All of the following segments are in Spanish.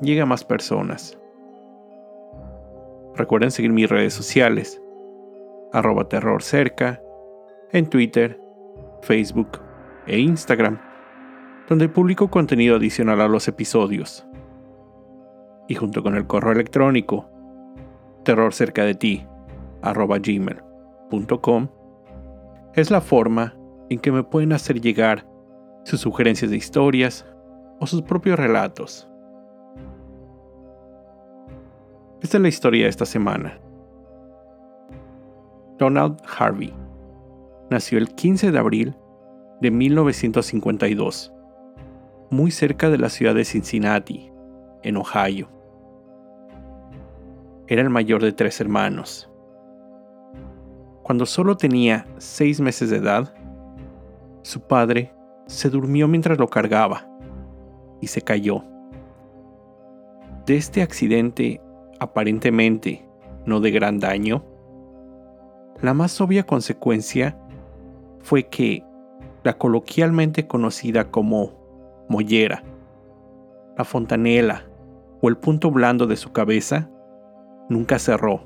llegue a más personas. Recuerden seguir mis redes sociales, arroba terror cerca, en Twitter, Facebook e Instagram, donde publico contenido adicional a los episodios. Y junto con el correo electrónico, terror cerca de ti, arroba gmail.com, es la forma en que me pueden hacer llegar sus sugerencias de historias o sus propios relatos. Esta es la historia de esta semana. Donald Harvey nació el 15 de abril de 1952, muy cerca de la ciudad de Cincinnati, en Ohio. Era el mayor de tres hermanos. Cuando solo tenía seis meses de edad, su padre se durmió mientras lo cargaba y se cayó. De este accidente aparentemente no de gran daño, la más obvia consecuencia fue que la coloquialmente conocida como mollera, la fontanela o el punto blando de su cabeza nunca cerró.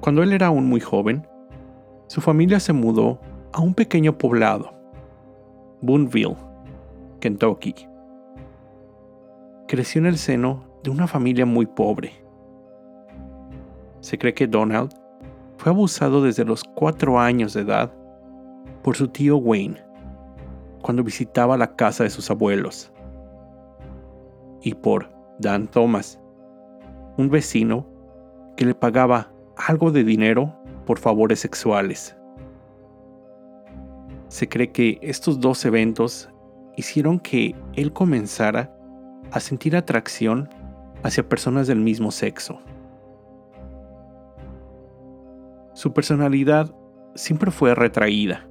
Cuando él era aún muy joven, su familia se mudó a un pequeño poblado, Boonville, Kentucky. Creció en el seno de una familia muy pobre. Se cree que Donald fue abusado desde los cuatro años de edad por su tío Wayne cuando visitaba la casa de sus abuelos y por Dan Thomas, un vecino que le pagaba algo de dinero por favores sexuales. Se cree que estos dos eventos hicieron que él comenzara a sentir atracción hacia personas del mismo sexo. Su personalidad siempre fue retraída.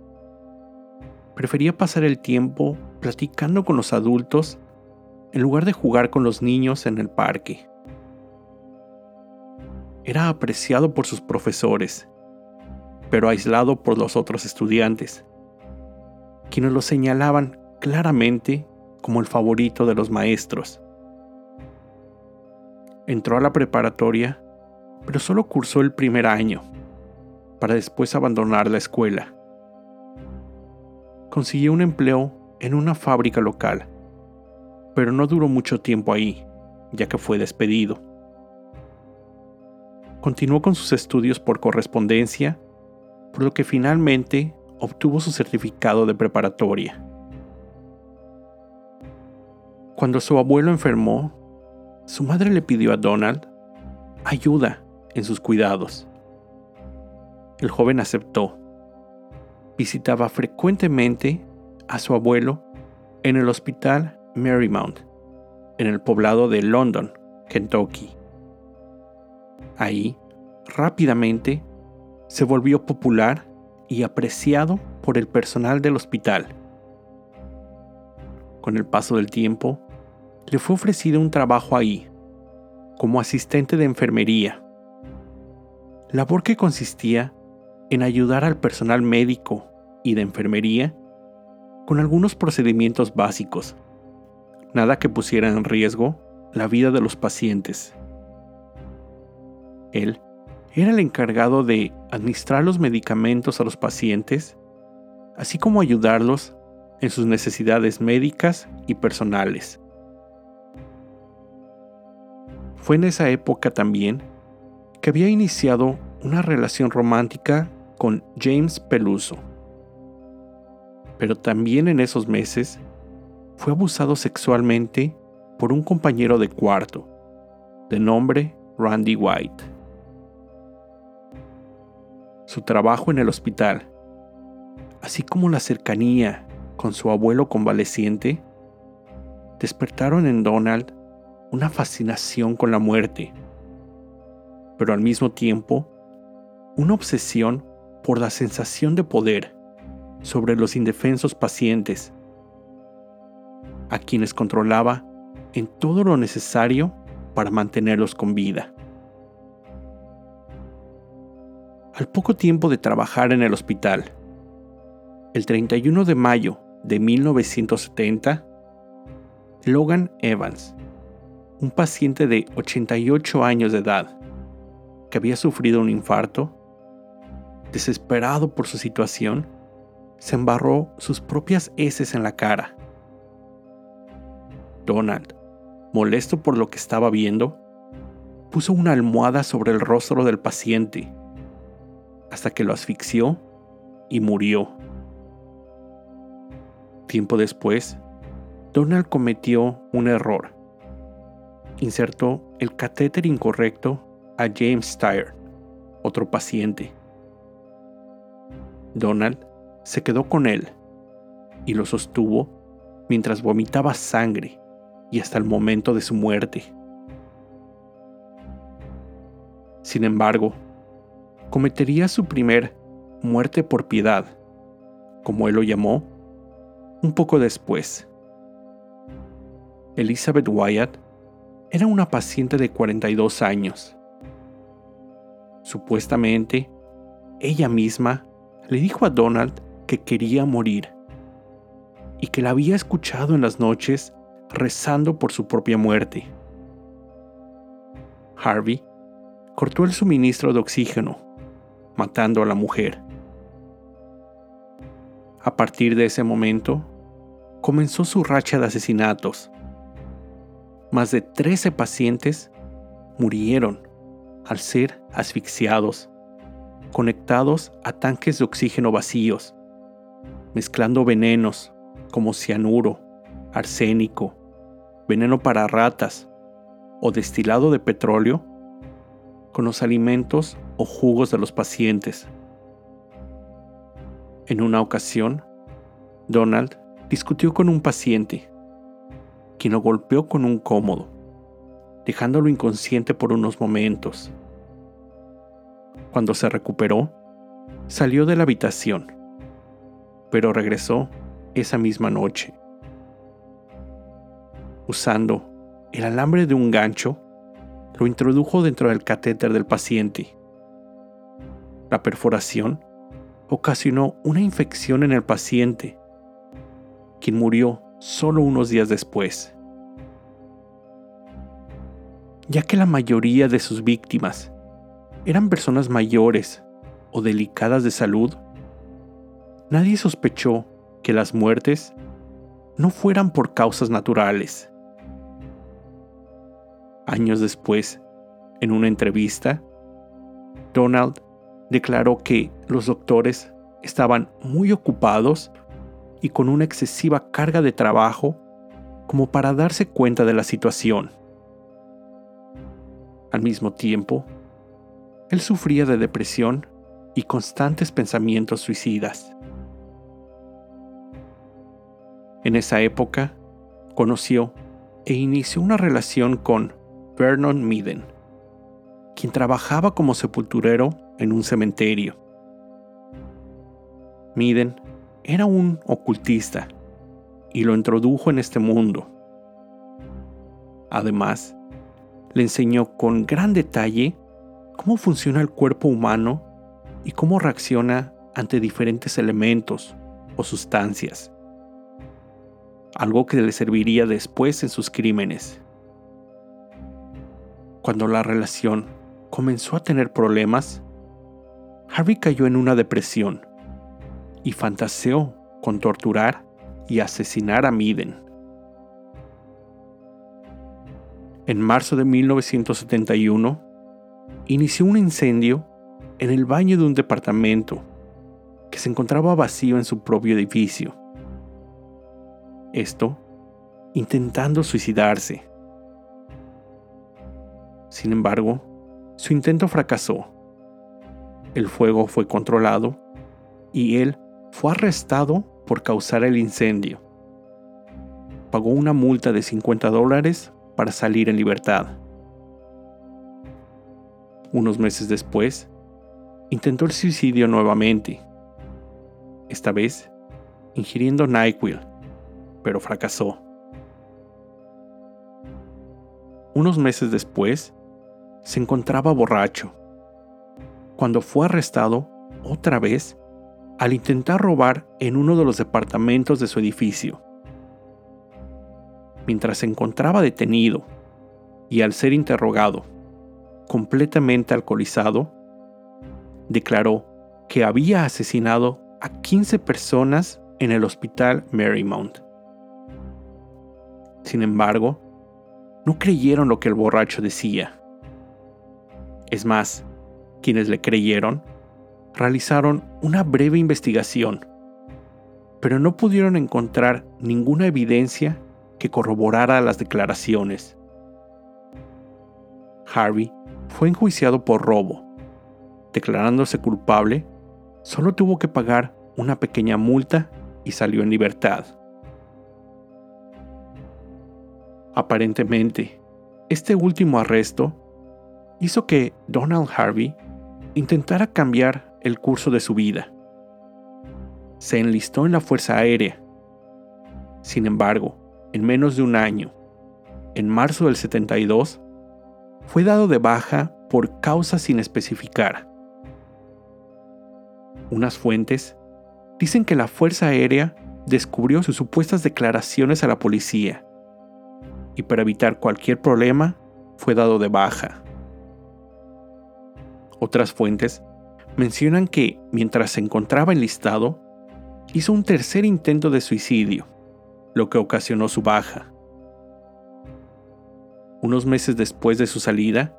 Prefería pasar el tiempo platicando con los adultos en lugar de jugar con los niños en el parque. Era apreciado por sus profesores, pero aislado por los otros estudiantes, quienes lo señalaban claramente como el favorito de los maestros. Entró a la preparatoria, pero solo cursó el primer año, para después abandonar la escuela. Consiguió un empleo en una fábrica local, pero no duró mucho tiempo ahí, ya que fue despedido. Continuó con sus estudios por correspondencia, por lo que finalmente obtuvo su certificado de preparatoria. Cuando su abuelo enfermó, su madre le pidió a Donald ayuda en sus cuidados. El joven aceptó. Visitaba frecuentemente a su abuelo en el hospital Marymount, en el poblado de London, Kentucky. Ahí, rápidamente, se volvió popular y apreciado por el personal del hospital. Con el paso del tiempo, le fue ofrecido un trabajo ahí, como asistente de enfermería, labor que consistía en ayudar al personal médico y de enfermería con algunos procedimientos básicos, nada que pusiera en riesgo la vida de los pacientes. Él era el encargado de administrar los medicamentos a los pacientes, así como ayudarlos en sus necesidades médicas y personales. Fue en esa época también que había iniciado una relación romántica con James Peluso. Pero también en esos meses fue abusado sexualmente por un compañero de cuarto, de nombre Randy White. Su trabajo en el hospital, así como la cercanía con su abuelo convaleciente, despertaron en Donald una fascinación con la muerte, pero al mismo tiempo una obsesión por la sensación de poder sobre los indefensos pacientes, a quienes controlaba en todo lo necesario para mantenerlos con vida. Al poco tiempo de trabajar en el hospital, el 31 de mayo de 1970, Logan Evans, un paciente de 88 años de edad, que había sufrido un infarto, desesperado por su situación, se embarró sus propias heces en la cara. Donald, molesto por lo que estaba viendo, puso una almohada sobre el rostro del paciente hasta que lo asfixió y murió. Tiempo después, Donald cometió un error. Insertó el catéter incorrecto a James Steyer, otro paciente. Donald se quedó con él y lo sostuvo mientras vomitaba sangre y hasta el momento de su muerte. Sin embargo, cometería su primer muerte por piedad, como él lo llamó, un poco después. Elizabeth Wyatt era una paciente de 42 años. Supuestamente, ella misma le dijo a Donald que quería morir y que la había escuchado en las noches rezando por su propia muerte. Harvey cortó el suministro de oxígeno matando a la mujer. A partir de ese momento, comenzó su racha de asesinatos. Más de 13 pacientes murieron al ser asfixiados, conectados a tanques de oxígeno vacíos, mezclando venenos como cianuro, arsénico, veneno para ratas o destilado de petróleo con los alimentos o jugos de los pacientes. En una ocasión, Donald discutió con un paciente, quien lo golpeó con un cómodo, dejándolo inconsciente por unos momentos. Cuando se recuperó, salió de la habitación, pero regresó esa misma noche. Usando el alambre de un gancho, lo introdujo dentro del catéter del paciente. La perforación ocasionó una infección en el paciente, quien murió solo unos días después. Ya que la mayoría de sus víctimas eran personas mayores o delicadas de salud, nadie sospechó que las muertes no fueran por causas naturales. Años después, en una entrevista, Donald declaró que los doctores estaban muy ocupados y con una excesiva carga de trabajo como para darse cuenta de la situación. Al mismo tiempo, él sufría de depresión y constantes pensamientos suicidas. En esa época, conoció e inició una relación con Vernon Miden, quien trabajaba como sepulturero en un cementerio. Miden era un ocultista y lo introdujo en este mundo. Además, le enseñó con gran detalle cómo funciona el cuerpo humano y cómo reacciona ante diferentes elementos o sustancias, algo que le serviría después en sus crímenes. Cuando la relación comenzó a tener problemas, Harvey cayó en una depresión y fantaseó con torturar y asesinar a Miden. En marzo de 1971, inició un incendio en el baño de un departamento que se encontraba vacío en su propio edificio. Esto intentando suicidarse. Sin embargo, su intento fracasó. El fuego fue controlado y él fue arrestado por causar el incendio. pagó una multa de 50 dólares para salir en libertad. Unos meses después, intentó el suicidio nuevamente, esta vez ingiriendo NyQuil, pero fracasó. Unos meses después, se encontraba borracho, cuando fue arrestado otra vez al intentar robar en uno de los departamentos de su edificio. Mientras se encontraba detenido y al ser interrogado, completamente alcoholizado, declaró que había asesinado a 15 personas en el hospital Marymount. Sin embargo, no creyeron lo que el borracho decía. Es más, quienes le creyeron realizaron una breve investigación, pero no pudieron encontrar ninguna evidencia que corroborara las declaraciones. Harvey fue enjuiciado por robo. Declarándose culpable, solo tuvo que pagar una pequeña multa y salió en libertad. Aparentemente, este último arresto hizo que Donald Harvey intentara cambiar el curso de su vida. Se enlistó en la Fuerza Aérea. Sin embargo, en menos de un año, en marzo del 72, fue dado de baja por causas sin especificar. Unas fuentes dicen que la Fuerza Aérea descubrió sus supuestas declaraciones a la policía y para evitar cualquier problema fue dado de baja. Otras fuentes mencionan que mientras se encontraba enlistado, hizo un tercer intento de suicidio, lo que ocasionó su baja. Unos meses después de su salida,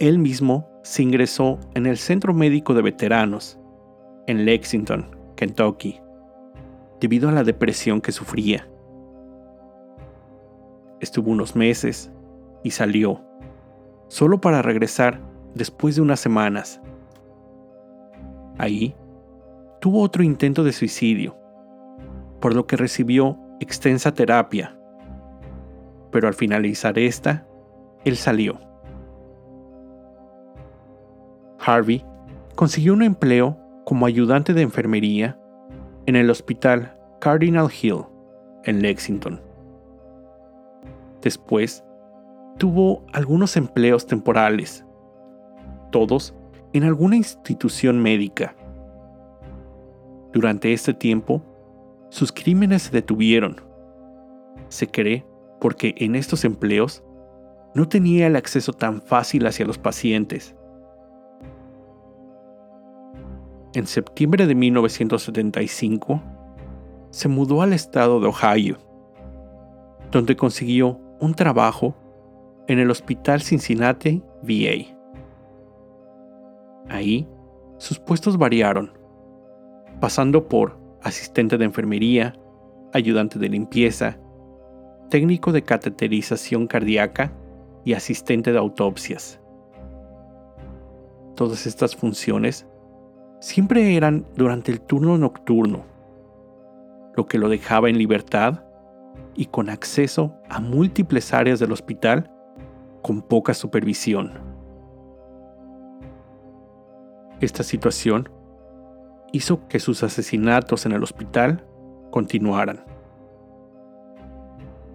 él mismo se ingresó en el Centro Médico de Veteranos, en Lexington, Kentucky, debido a la depresión que sufría. Estuvo unos meses y salió, solo para regresar después de unas semanas. Ahí, tuvo otro intento de suicidio, por lo que recibió extensa terapia. Pero al finalizar esta, él salió. Harvey consiguió un empleo como ayudante de enfermería en el hospital Cardinal Hill, en Lexington. Después, tuvo algunos empleos temporales, todos en alguna institución médica. Durante este tiempo, sus crímenes se detuvieron. Se cree porque en estos empleos no tenía el acceso tan fácil hacia los pacientes. En septiembre de 1975, se mudó al estado de Ohio, donde consiguió un trabajo en el Hospital Cincinnati VA. Ahí, sus puestos variaron, pasando por asistente de enfermería, ayudante de limpieza, técnico de cateterización cardíaca y asistente de autopsias. Todas estas funciones siempre eran durante el turno nocturno, lo que lo dejaba en libertad y con acceso a múltiples áreas del hospital con poca supervisión. Esta situación hizo que sus asesinatos en el hospital continuaran.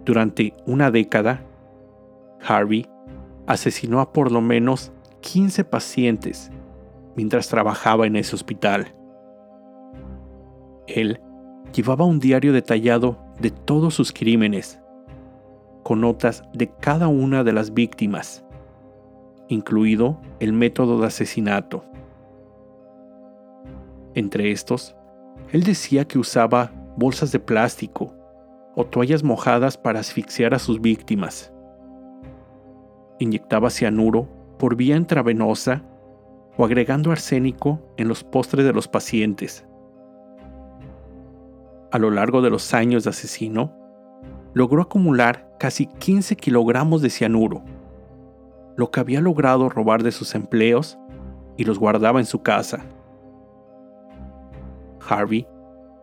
Durante una década, Harvey asesinó a por lo menos 15 pacientes mientras trabajaba en ese hospital. Él llevaba un diario detallado de todos sus crímenes, con notas de cada una de las víctimas, incluido el método de asesinato. Entre estos, él decía que usaba bolsas de plástico o toallas mojadas para asfixiar a sus víctimas. Inyectaba cianuro por vía intravenosa o agregando arsénico en los postres de los pacientes. A lo largo de los años de asesino, logró acumular casi 15 kilogramos de cianuro, lo que había logrado robar de sus empleos y los guardaba en su casa. Harvey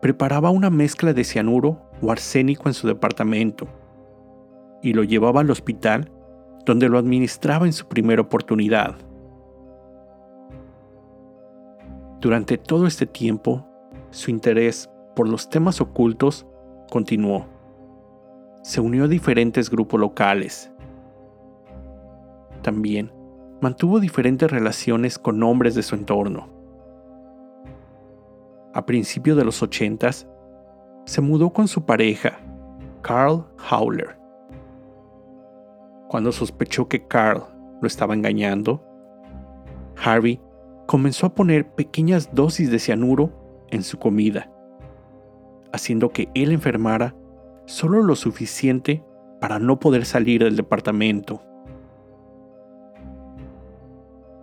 preparaba una mezcla de cianuro o arsénico en su departamento y lo llevaba al hospital donde lo administraba en su primera oportunidad. Durante todo este tiempo, su interés por los temas ocultos continuó. Se unió a diferentes grupos locales. También mantuvo diferentes relaciones con hombres de su entorno. A principios de los ochentas, se mudó con su pareja, Carl Howler. Cuando sospechó que Carl lo estaba engañando, Harvey comenzó a poner pequeñas dosis de cianuro en su comida, haciendo que él enfermara solo lo suficiente para no poder salir del departamento.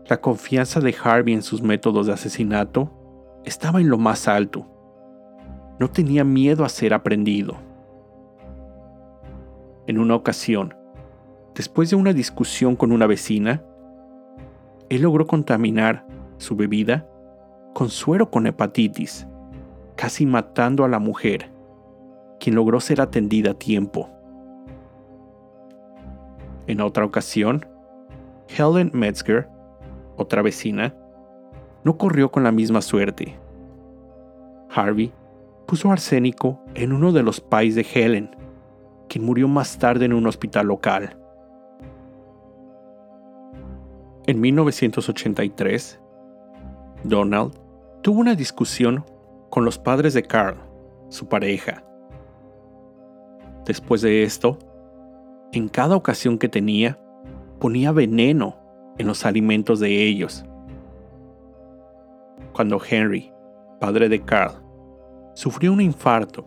La confianza de Harvey en sus métodos de asesinato estaba en lo más alto. No tenía miedo a ser aprendido. En una ocasión, después de una discusión con una vecina, él logró contaminar su bebida con suero con hepatitis, casi matando a la mujer, quien logró ser atendida a tiempo. En otra ocasión, Helen Metzger, otra vecina, no corrió con la misma suerte. Harvey puso arsénico en uno de los pais de Helen, quien murió más tarde en un hospital local. En 1983, Donald tuvo una discusión con los padres de Carl, su pareja. Después de esto, en cada ocasión que tenía, ponía veneno en los alimentos de ellos. Cuando Henry, padre de Carl, sufrió un infarto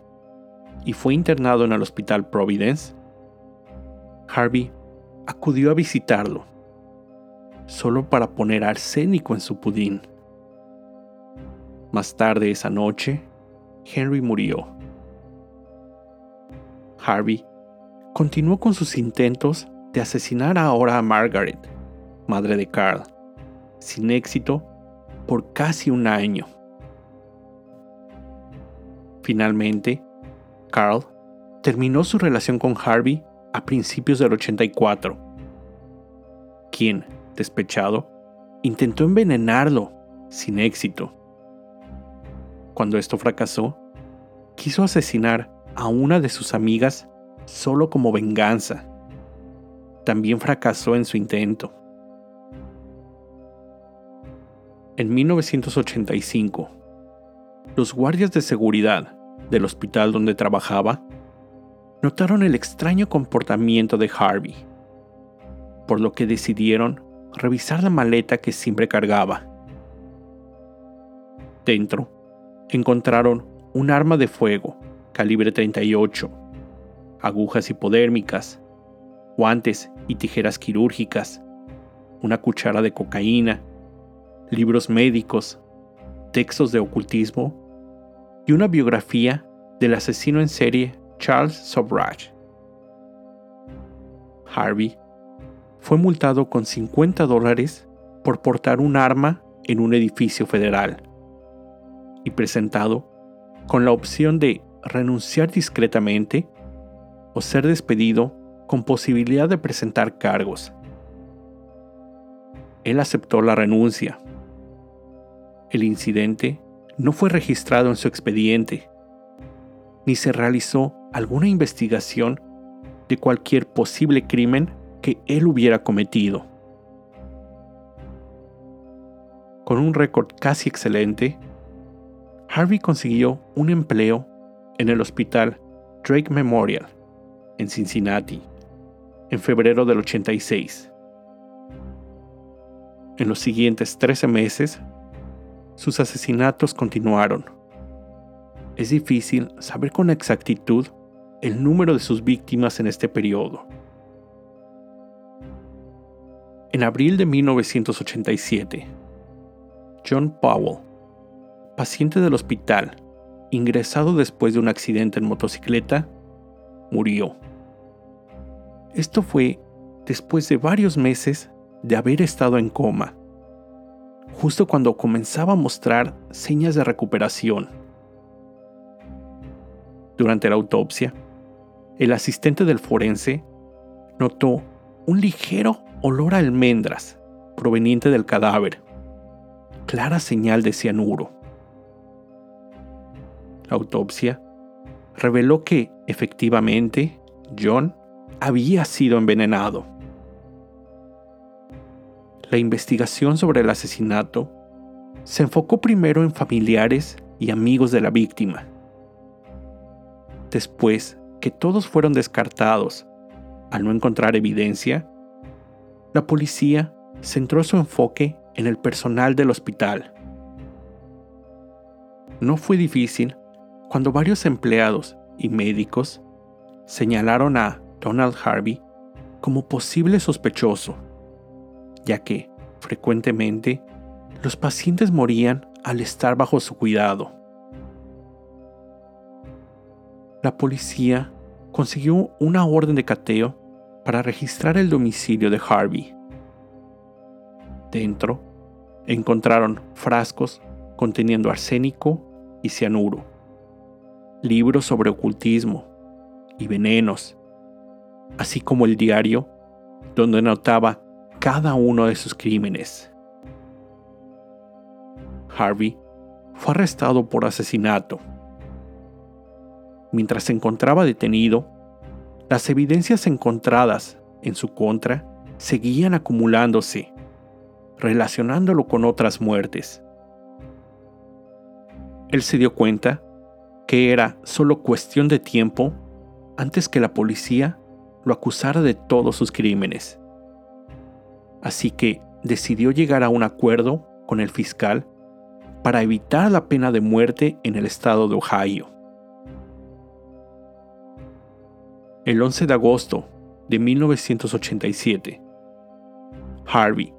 y fue internado en el hospital Providence, Harvey acudió a visitarlo, solo para poner arsénico en su pudín. Más tarde esa noche, Henry murió. Harvey continuó con sus intentos de asesinar ahora a Margaret, madre de Carl, sin éxito por casi un año. Finalmente, Carl terminó su relación con Harvey a principios del 84, quien, despechado, intentó envenenarlo sin éxito. Cuando esto fracasó, quiso asesinar a una de sus amigas solo como venganza. También fracasó en su intento. En 1985, los guardias de seguridad del hospital donde trabajaba notaron el extraño comportamiento de Harvey, por lo que decidieron revisar la maleta que siempre cargaba. Dentro encontraron un arma de fuego calibre 38, agujas hipodérmicas, guantes y tijeras quirúrgicas, una cuchara de cocaína, libros médicos, textos de ocultismo y una biografía del asesino en serie Charles Sobrage. Harvey fue multado con 50 dólares por portar un arma en un edificio federal y presentado con la opción de renunciar discretamente o ser despedido con posibilidad de presentar cargos. Él aceptó la renuncia. El incidente no fue registrado en su expediente, ni se realizó alguna investigación de cualquier posible crimen que él hubiera cometido. Con un récord casi excelente, Harvey consiguió un empleo en el hospital Drake Memorial, en Cincinnati, en febrero del 86. En los siguientes 13 meses, sus asesinatos continuaron. Es difícil saber con exactitud el número de sus víctimas en este periodo. En abril de 1987, John Powell paciente del hospital, ingresado después de un accidente en motocicleta, murió. Esto fue después de varios meses de haber estado en coma, justo cuando comenzaba a mostrar señas de recuperación. Durante la autopsia, el asistente del forense notó un ligero olor a almendras proveniente del cadáver, clara señal de cianuro. La autopsia reveló que, efectivamente, John había sido envenenado. La investigación sobre el asesinato se enfocó primero en familiares y amigos de la víctima. Después que todos fueron descartados al no encontrar evidencia, la policía centró su enfoque en el personal del hospital. No fue difícil cuando varios empleados y médicos señalaron a Donald Harvey como posible sospechoso, ya que, frecuentemente, los pacientes morían al estar bajo su cuidado. La policía consiguió una orden de cateo para registrar el domicilio de Harvey. Dentro, encontraron frascos conteniendo arsénico y cianuro, libros sobre ocultismo y venenos, así como el diario donde anotaba cada uno de sus crímenes. Harvey fue arrestado por asesinato. Mientras se encontraba detenido, las evidencias encontradas en su contra seguían acumulándose, relacionándolo con otras muertes. Él se dio cuenta que era solo cuestión de tiempo antes que la policía lo acusara de todos sus crímenes. Así que decidió llegar a un acuerdo con el fiscal para evitar la pena de muerte en el estado de Ohio. El 11 de agosto de 1987, Harvey,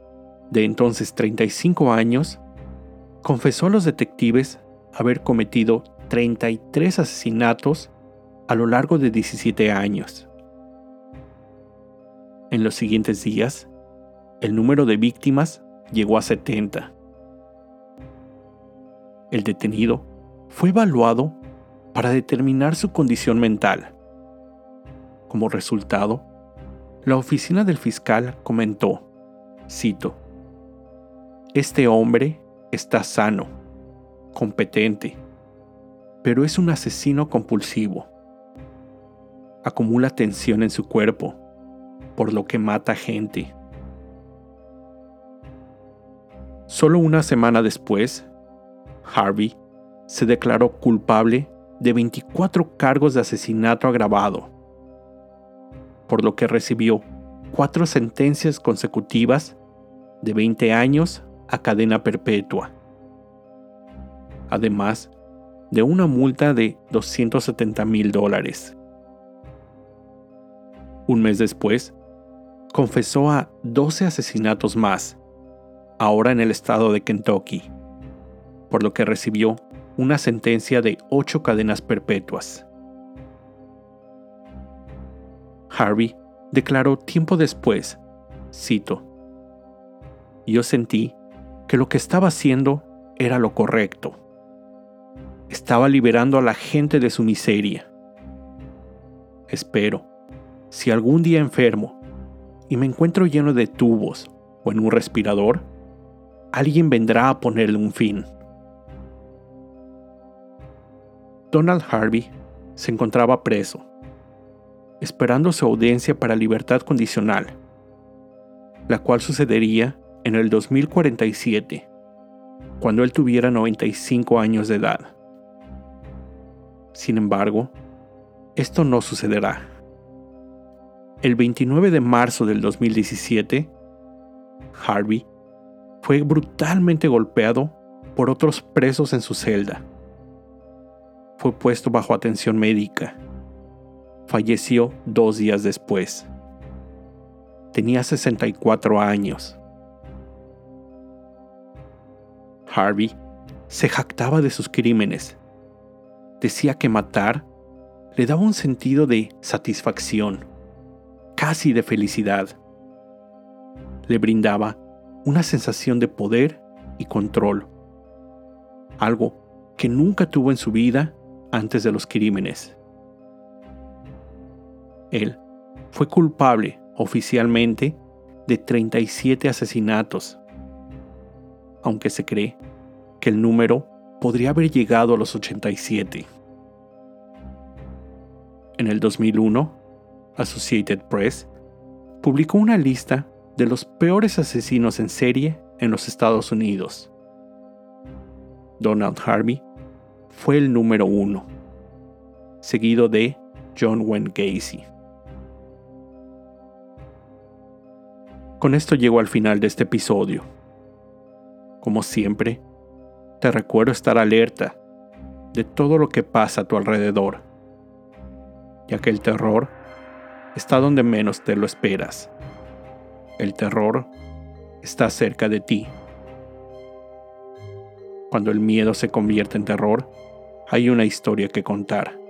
de entonces 35 años, confesó a los detectives haber cometido 33 asesinatos a lo largo de 17 años. En los siguientes días, el número de víctimas llegó a 70. El detenido fue evaluado para determinar su condición mental. Como resultado, la oficina del fiscal comentó, cito, Este hombre está sano, competente, pero es un asesino compulsivo. Acumula tensión en su cuerpo, por lo que mata gente. Solo una semana después, Harvey se declaró culpable de 24 cargos de asesinato agravado, por lo que recibió cuatro sentencias consecutivas de 20 años a cadena perpetua, además de una multa de 270 mil dólares. Un mes después, confesó a 12 asesinatos más, ahora en el estado de Kentucky, por lo que recibió una sentencia de 8 cadenas perpetuas. Harvey declaró tiempo después, cito, Yo sentí que lo que estaba haciendo era lo correcto. Estaba liberando a la gente de su miseria. Espero si algún día enfermo y me encuentro lleno de tubos o en un respirador, alguien vendrá a ponerle un fin. Donald Harvey se encontraba preso, esperando su audiencia para libertad condicional, la cual sucedería en el 2047, cuando él tuviera 95 años de edad. Sin embargo, esto no sucederá el 29 de marzo del 2017, Harvey fue brutalmente golpeado por otros presos en su celda. Fue puesto bajo atención médica. Falleció dos días después. Tenía 64 años. Harvey se jactaba de sus crímenes. Decía que matar le daba un sentido de satisfacción casi de felicidad. Le brindaba una sensación de poder y control, algo que nunca tuvo en su vida antes de los crímenes. Él fue culpable oficialmente de 37 asesinatos, aunque se cree que el número podría haber llegado a los 87. En el 2001, Associated Press publicó una lista de los peores asesinos en serie en los Estados Unidos. Donald Harvey fue el número uno, seguido de John Wayne Gacy. Con esto llego al final de este episodio. Como siempre, te recuerdo estar alerta de todo lo que pasa a tu alrededor, ya que el terror está donde menos te lo esperas. El terror está cerca de ti. Cuando el miedo se convierte en terror, hay una historia que contar.